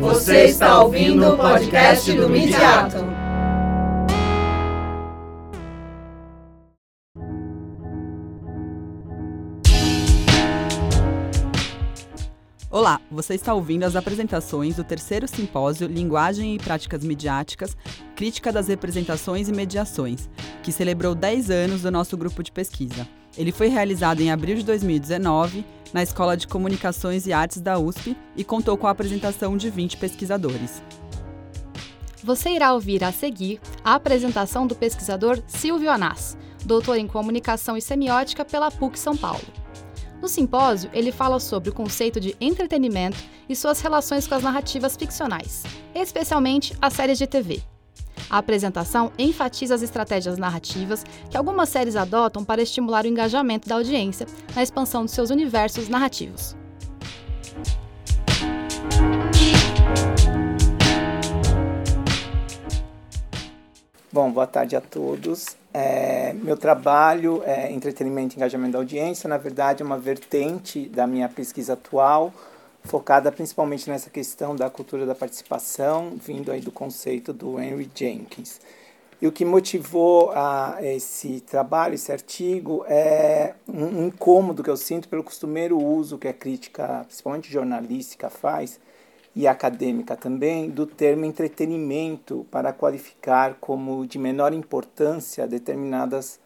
Você está ouvindo o podcast do Midiato. Olá, você está ouvindo as apresentações do terceiro simpósio Linguagem e Práticas Midiáticas, Crítica das Representações e Mediações, que celebrou 10 anos do nosso grupo de pesquisa. Ele foi realizado em abril de 2019 na Escola de Comunicações e Artes da USP e contou com a apresentação de 20 pesquisadores. Você irá ouvir a seguir a apresentação do pesquisador Silvio Anás, doutor em Comunicação e Semiótica pela PUC São Paulo. No simpósio, ele fala sobre o conceito de entretenimento e suas relações com as narrativas ficcionais, especialmente as séries de TV. A apresentação enfatiza as estratégias narrativas que algumas séries adotam para estimular o engajamento da audiência na expansão de seus universos narrativos. Bom, boa tarde a todos. É, meu trabalho é entretenimento e engajamento da audiência. Na verdade, é uma vertente da minha pesquisa atual, focada principalmente nessa questão da cultura da participação, vindo aí do conceito do Henry Jenkins. E o que motivou a esse trabalho, esse artigo, é um incômodo que eu sinto pelo costumeiro uso que a crítica, principalmente jornalística, faz e acadêmica também do termo entretenimento para qualificar como de menor importância determinadas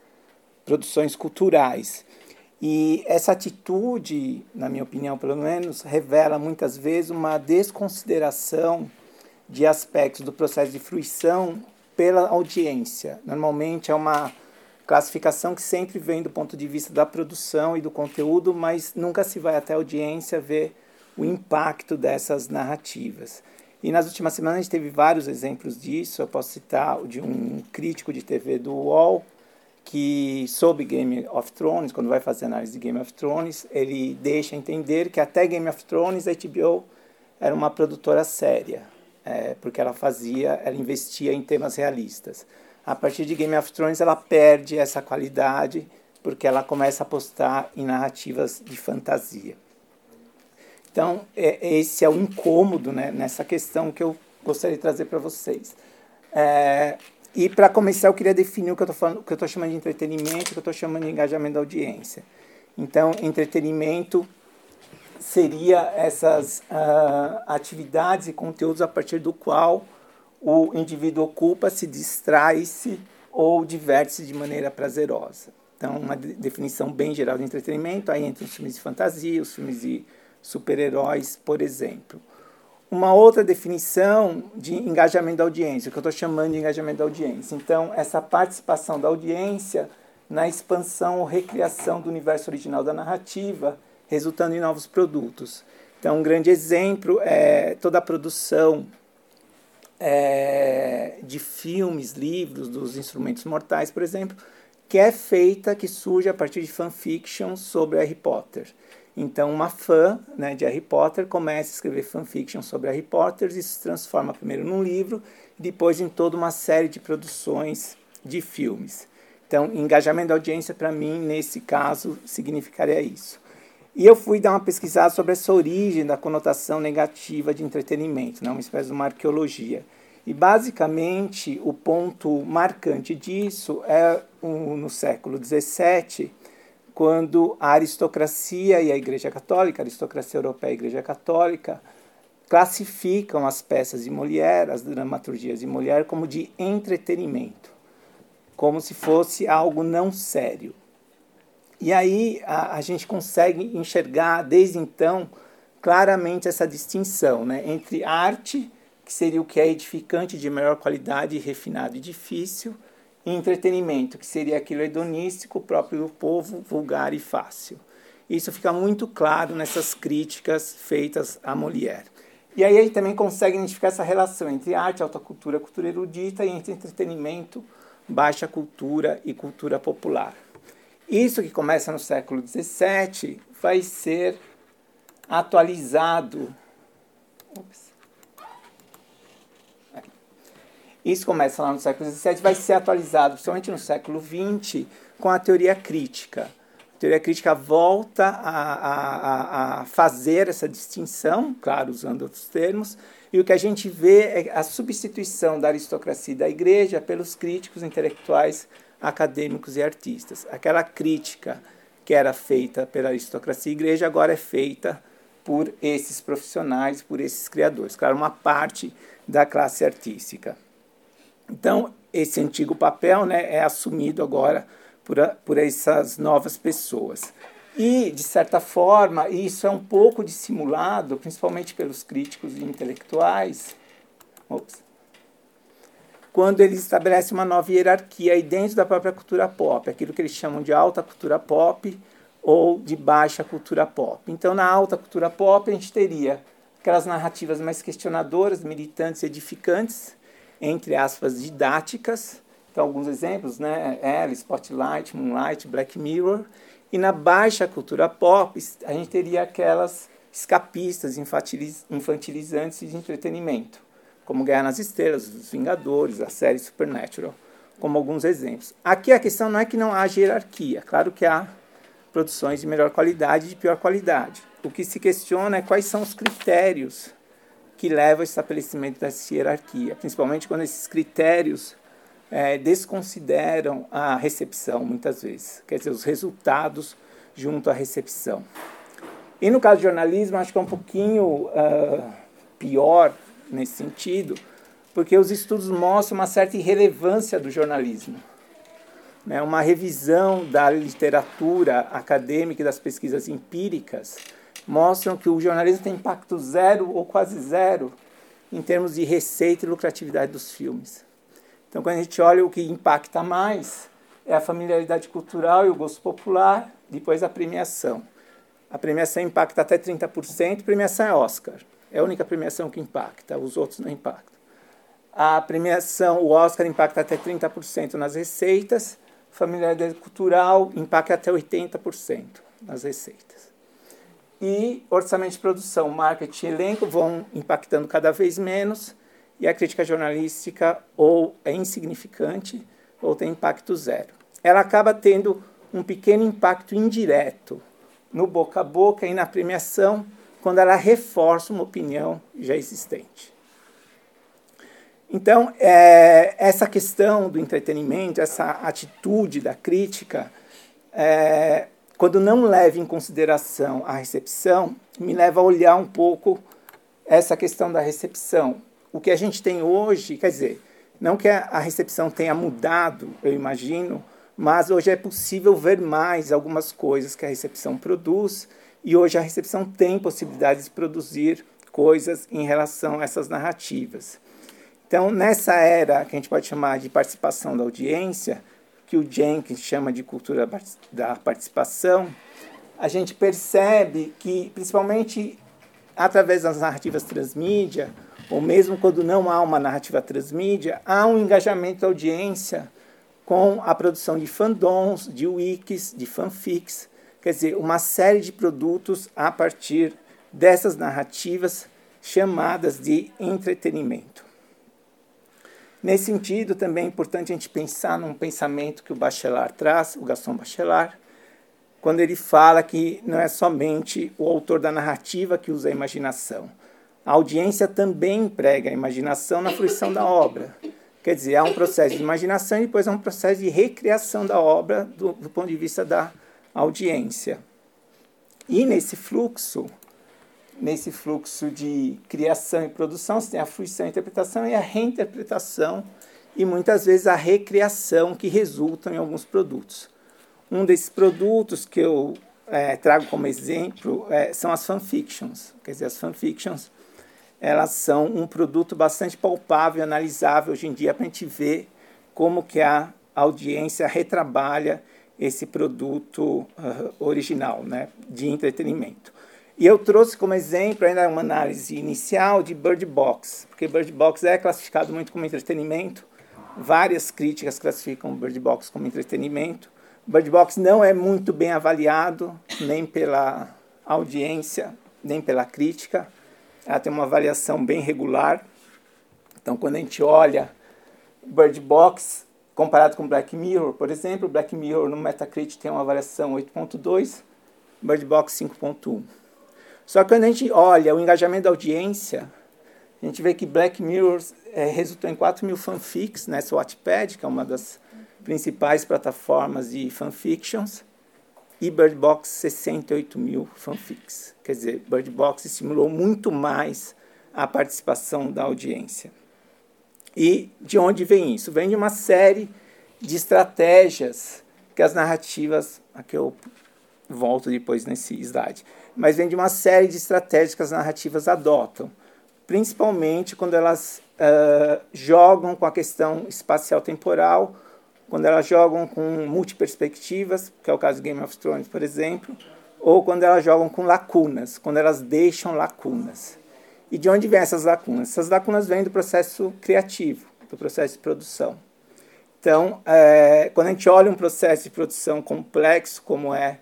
produções culturais. E essa atitude, na minha opinião pelo menos, revela muitas vezes uma desconsideração de aspectos do processo de fruição pela audiência. Normalmente é uma classificação que sempre vem do ponto de vista da produção e do conteúdo, mas nunca se vai até a audiência ver o impacto dessas narrativas. E nas últimas semanas a gente teve vários exemplos disso. Eu posso citar o de um crítico de TV do UOL, que sobre Game of Thrones, quando vai fazer análise de Game of Thrones, ele deixa entender que até Game of Thrones a HBO era uma produtora séria, é, porque ela fazia, ela investia em temas realistas. A partir de Game of Thrones ela perde essa qualidade porque ela começa a apostar em narrativas de fantasia. Então, é, esse é o incômodo né, nessa questão que eu gostaria de trazer para vocês. É, e para começar, eu queria definir o que eu estou chamando de entretenimento, o que eu estou chamando de engajamento da audiência. Então, entretenimento seria essas uh, atividades e conteúdos a partir do qual o indivíduo ocupa, se distrai-se ou diverte-se de maneira prazerosa. Então, uma definição bem geral de entretenimento, aí entre os filmes de fantasia, os filmes de super-heróis, por exemplo. Uma outra definição de engajamento da audiência, que eu estou chamando de engajamento da audiência. Então, essa participação da audiência na expansão ou recriação do universo original da narrativa, resultando em novos produtos. Então, um grande exemplo é toda a produção é, de filmes, livros, dos instrumentos mortais, por exemplo, que é feita, que surge a partir de fanfiction sobre Harry Potter. Então, uma fã né, de Harry Potter começa a escrever fanfiction sobre Harry Potter e se transforma primeiro num livro depois em toda uma série de produções de filmes. Então, engajamento da audiência, para mim, nesse caso, significaria isso. E eu fui dar uma pesquisada sobre essa origem da conotação negativa de entretenimento, né, uma espécie de uma arqueologia. E, basicamente, o ponto marcante disso é no século XVII, quando a aristocracia e a Igreja Católica, a aristocracia europeia e a Igreja Católica, classificam as peças de Molière, as dramaturgias de Molière, como de entretenimento, como se fosse algo não sério. E aí a, a gente consegue enxergar, desde então, claramente essa distinção né, entre arte, que seria o que é edificante, de maior qualidade, refinado e difícil, entretenimento, que seria aquilo hedonístico próprio do povo, vulgar e fácil. Isso fica muito claro nessas críticas feitas a Molière. E aí gente também consegue identificar essa relação entre arte, alta cultura, cultura erudita e entre entretenimento, baixa cultura e cultura popular. Isso que começa no século XVII vai ser atualizado. Ups Isso começa lá no século XVII, vai ser atualizado, principalmente no século XX, com a teoria crítica. A teoria crítica volta a, a, a, fazer essa distinção, claro, usando outros termos, e o que a gente vê é a substituição da aristocracia e da igreja pelos críticos intelectuais, acadêmicos e artistas. Aquela crítica que era feita pela aristocracia e igreja agora é feita por esses profissionais, por esses criadores. Claro, uma parte da classe artística. Então, esse antigo papel né, é assumido agora por, a, por essas novas pessoas. E, de certa forma, isso é um pouco dissimulado, principalmente pelos críticos intelectuais, ops, quando eles estabelecem uma nova hierarquia aí dentro da própria cultura pop, aquilo que eles chamam de alta cultura pop ou de baixa cultura pop. Então, na alta cultura pop, a gente teria aquelas narrativas mais questionadoras, militantes, edificantes, entre aspas, didáticas. Então, alguns exemplos, né? Elle, Spotlight, Moonlight, Black Mirror. E na baixa cultura pop, a gente teria aquelas escapistas, infantilizantes de entretenimento, como Guerra nas Estrelas, Os Vingadores, a série Supernatural, como alguns exemplos. Aqui a questão não é que não haja hierarquia, claro que há produções de melhor qualidade e de pior qualidade. O que se questiona é quais são os critérios que levam ao estabelecimento dessa hierarquia, principalmente quando esses critérios é, desconsideram a recepção, muitas vezes, quer dizer, os resultados junto à recepção. E no caso do jornalismo, acho que é um pouquinho uh, pior nesse sentido, porque os estudos mostram uma certa irrelevância do jornalismo né, uma revisão da literatura acadêmica e das pesquisas empíricas mostram que o jornalismo tem impacto zero ou quase zero em termos de receita e lucratividade dos filmes. Então, quando a gente olha o que impacta mais, é a familiaridade cultural e o gosto popular, depois a premiação. A premiação impacta até 30%, premiação é Oscar. É a única premiação que impacta, os outros não impactam. A premiação, o Oscar impacta até 30% nas receitas, familiaridade cultural impacta até 80% nas receitas. E orçamento de produção, marketing elenco vão impactando cada vez menos, e a crítica jornalística ou é insignificante ou tem impacto zero. Ela acaba tendo um pequeno impacto indireto no boca a boca e na premiação, quando ela reforça uma opinião já existente. Então, é, essa questão do entretenimento, essa atitude da crítica, é, quando não leva em consideração a recepção, me leva a olhar um pouco essa questão da recepção. O que a gente tem hoje, quer dizer, não que a recepção tenha mudado, eu imagino, mas hoje é possível ver mais algumas coisas que a recepção produz, e hoje a recepção tem possibilidades de produzir coisas em relação a essas narrativas. Então, nessa era que a gente pode chamar de participação da audiência, que o Jenkins chama de cultura da participação, a gente percebe que, principalmente através das narrativas transmídia, ou mesmo quando não há uma narrativa transmídia, há um engajamento da audiência com a produção de fandoms, de wikis, de fanfics, quer dizer, uma série de produtos a partir dessas narrativas chamadas de entretenimento. Nesse sentido, também é importante a gente pensar num pensamento que o Bachelard traz, o Gaston Bachelard, quando ele fala que não é somente o autor da narrativa que usa a imaginação. A audiência também emprega a imaginação na fruição da obra. Quer dizer, há um processo de imaginação e depois há um processo de recriação da obra do, do ponto de vista da audiência. E nesse fluxo, nesse fluxo de criação e produção, você tem a fruição, a interpretação e a reinterpretação e muitas vezes a recriação que resultam em alguns produtos. Um desses produtos que eu é, trago como exemplo é, são as fanfictions. Quer dizer, as fanfictions elas são um produto bastante palpável e analisável hoje em dia para a gente ver como que a audiência retrabalha esse produto uh, original né, de entretenimento. E eu trouxe como exemplo ainda uma análise inicial de Bird Box, porque Bird Box é classificado muito como entretenimento. Várias críticas classificam Bird Box como entretenimento. Bird Box não é muito bem avaliado, nem pela audiência, nem pela crítica. Ela tem uma avaliação bem regular. Então, quando a gente olha Bird Box, comparado com Black Mirror, por exemplo, Black Mirror no Metacritic tem uma avaliação 8.2, Bird Box 5.1. Só que quando a gente olha o engajamento da audiência, a gente vê que Black Mirror é, resultou em 4 mil fanfics nessa Wattpad, que é uma das principais plataformas de fanfictions, e Bird Box 68 mil fanfics. Quer dizer, Bird Box estimulou muito mais a participação da audiência. E de onde vem isso? Vem de uma série de estratégias que as narrativas, aqui eu volto depois nesse slide, mas vem de uma série de estratégias que as narrativas adotam, principalmente quando elas uh, jogam com a questão espacial temporal, quando elas jogam com multiperspectivas, que é o caso de Game of Thrones, por exemplo, ou quando elas jogam com lacunas, quando elas deixam lacunas. E de onde vêm essas lacunas? Essas lacunas vêm do processo criativo, do processo de produção. Então, é, quando a gente olha um processo de produção complexo, como é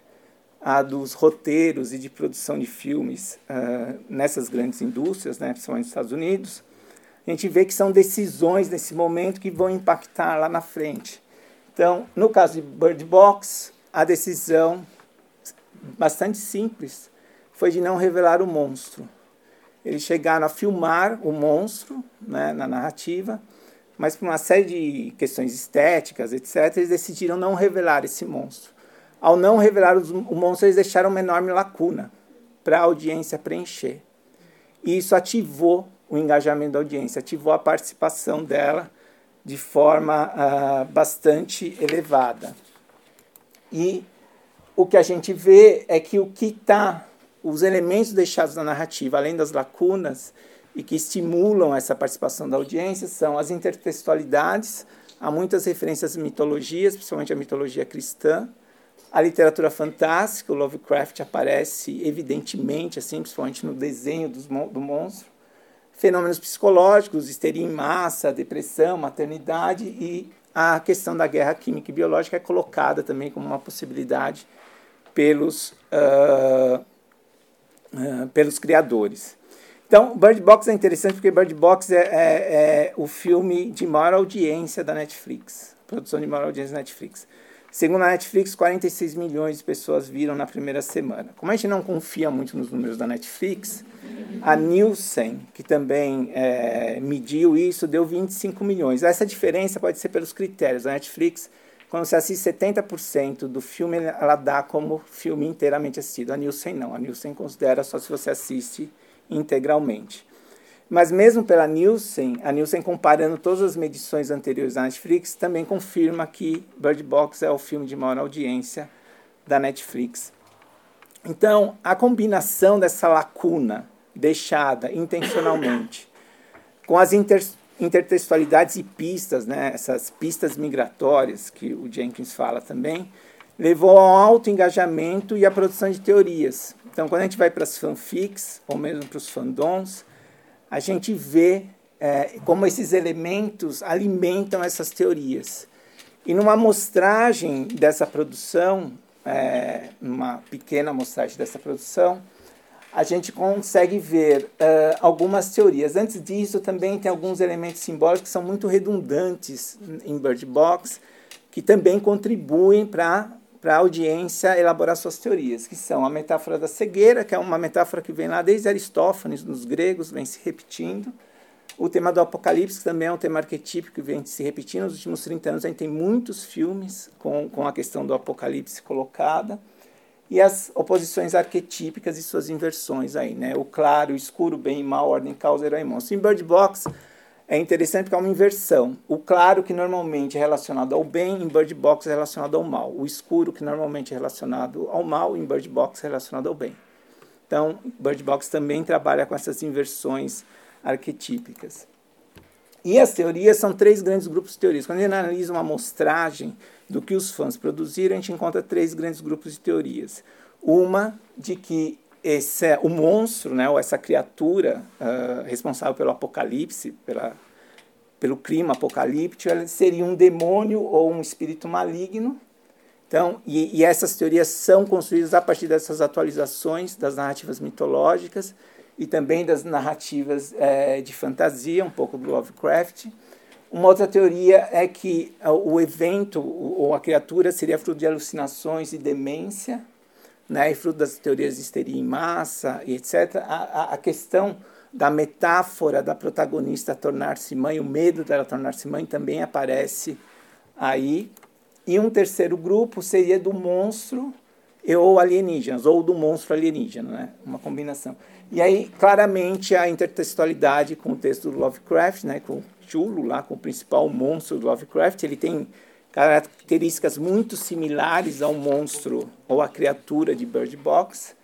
a dos roteiros e de produção de filmes uh, nessas grandes indústrias, né, principalmente nos Estados Unidos, a gente vê que são decisões nesse momento que vão impactar lá na frente. Então, no caso de Bird Box, a decisão bastante simples foi de não revelar o monstro. Eles chegaram a filmar o monstro né, na narrativa, mas por uma série de questões estéticas, etc., eles decidiram não revelar esse monstro. Ao não revelar o monstro, eles deixaram uma enorme lacuna para a audiência preencher. E isso ativou o engajamento da audiência, ativou a participação dela de forma uh, bastante elevada. E o que a gente vê é que o que está os elementos deixados na narrativa, além das lacunas, e que estimulam essa participação da audiência, são as intertextualidades, há muitas referências às mitologias, principalmente a mitologia cristã, a literatura fantástica, o Lovecraft aparece evidentemente, assim, principalmente no desenho dos, do monstro, fenômenos psicológicos, histeria em massa, depressão, maternidade e a questão da guerra química e biológica é colocada também como uma possibilidade pelos uh, uh, pelos criadores. Então, Bird Box é interessante porque Bird Box é, é, é, o filme de maior audiência da Netflix, produção de maior audiência da Netflix. Segundo a Netflix, 46 milhões de pessoas viram na primeira semana. Como a gente não confia muito nos números da Netflix, a Nielsen, que também é, mediu isso, deu 25 milhões. Essa diferença pode ser pelos critérios. A Netflix quando você assiste 70% do filme, ela dá como filme inteiramente assistido. A Nielsen não. A Nielsen considera só se você assiste integralmente. Mas mesmo pela Nielsen, a Nielsen comparando todas as medições anteriores da Netflix, também confirma que Bird Box é o filme de maior audiência da Netflix. Então, a combinação dessa lacuna deixada intencionalmente com as inter intertextualidades e pistas, né, essas pistas migratórias que o Jenkins fala também, levou ao alto engajamento e à produção de teorias. Então, quando a gente vai para as fanfics, ou mesmo para os fandoms, a gente vê é, como esses elementos alimentam essas teorias. E numa amostragem dessa produção, é, uma pequena amostragem dessa produção, a gente consegue ver uh, algumas teorias. Antes disso, também tem alguns elementos simbólicos que são muito redundantes em Bird Box, que também contribuem para a audiência elaborar suas teorias, que são a metáfora da cegueira, que é uma metáfora que vem lá desde Aristófanes, nos gregos, vem se repetindo. O tema do apocalipse, que também é um tema arquetípico que vem se repetindo. Nos últimos 30 anos, a gente tem muitos filmes com, com a questão do apocalipse colocada e as oposições arquetípicas e suas inversões aí, né? O claro, o escuro, bem e mal, ordem, causa, herói e monstro. Em Bird Box é interessante porque é uma inversão. O claro, que normalmente é relacionado ao bem, em Bird Box é relacionado ao mal. O escuro, que normalmente é relacionado ao mal, em Bird Box é relacionado ao bem. Então, Bird Box também trabalha com essas inversões arquetípicas. E as teorias são três grandes grupos de teorias. Quando a gente analisa uma amostragem do que os fãs produziram, a gente encontra três grandes grupos de teorias. Uma de que esse, o monstro, né, ou essa criatura uh, responsável pelo apocalipse, pela, pelo clima apocalíptico, ela seria um demônio ou um espírito maligno. Então, e, e essas teorias são construídas a partir dessas atualizações das narrativas mitológicas e também das narrativas é, de fantasia, um pouco do Lovecraft. Uma outra teoria é que o evento ou a criatura seria fruto de alucinações e demência, né, e fruto das teorias de histeria em massa e etc. A, a, questão da metáfora da protagonista tornar-se mãe, o medo dela tornar-se mãe também aparece aí. E um terceiro grupo seria do monstro ou alienígenas, ou do monstro alienígena, né? uma combinação. E aí, claramente, a intertextualidade com o texto do Lovecraft, né? com Chulo, lá com o principal monstro do Lovecraft, ele tem características muito similares ao monstro ou à criatura de Bird Box.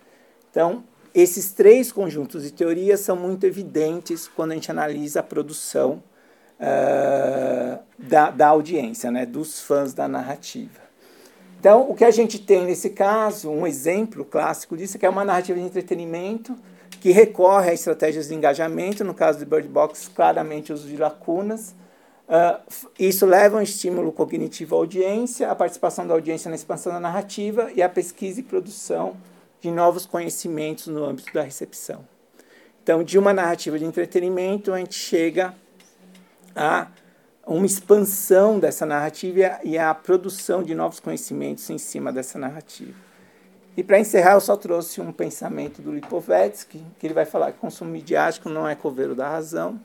Então, esses três conjuntos de teorias são muito evidentes quando a gente analisa a produção uh, da, da audiência, né, dos fãs da narrativa. Então, o que a gente tem nesse caso, um exemplo clássico disso, é que é uma narrativa de entretenimento que recorre a estratégias de engajamento, no caso de Bird Box, claramente uso de lacunas. Uh, isso leva a um estímulo cognitivo à audiência, a participação da audiência na expansão da narrativa e a pesquisa e produção de novos conhecimentos no âmbito da recepção. Então, de uma narrativa de entretenimento, a gente chega a uma expansão dessa narrativa e a produção de novos conhecimentos em cima dessa narrativa. E para encerrar, eu só trouxe um pensamento do Lipovetsky, que ele vai falar que consumo midiático não é coveiro da razão,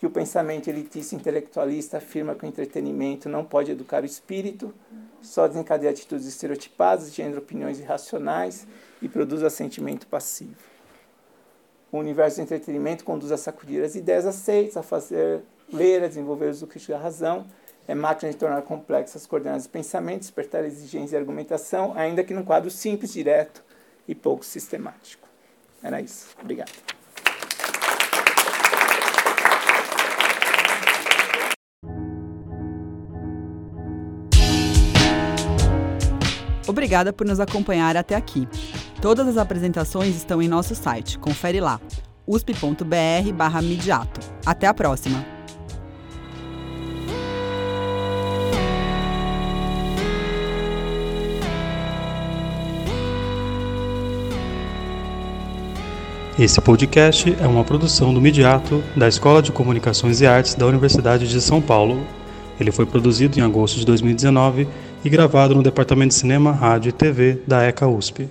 que o pensamento elitista intelectualista afirma que o entretenimento não pode educar o espírito, só desencadeia atitudes estereotipadas, gera opiniões irracionais e produz assentimento passivo. O universo do entretenimento conduz a sacudir as ideias aceitas, a fazer ler, a desenvolver o crítico da razão, é máquina de tornar complexas as coordenadas de pensamento, despertar exigência e argumentação, ainda que num quadro simples, direto e pouco sistemático. Era isso. Obrigado. Obrigada por nos acompanhar até aqui. Todas as apresentações estão em nosso site. Confere lá. usp.br/midiato. Até a próxima. Esse podcast é uma produção do Midiato, da Escola de Comunicações e Artes da Universidade de São Paulo. Ele foi produzido em agosto de 2019 e gravado no Departamento de Cinema, Rádio e TV da ECA USP.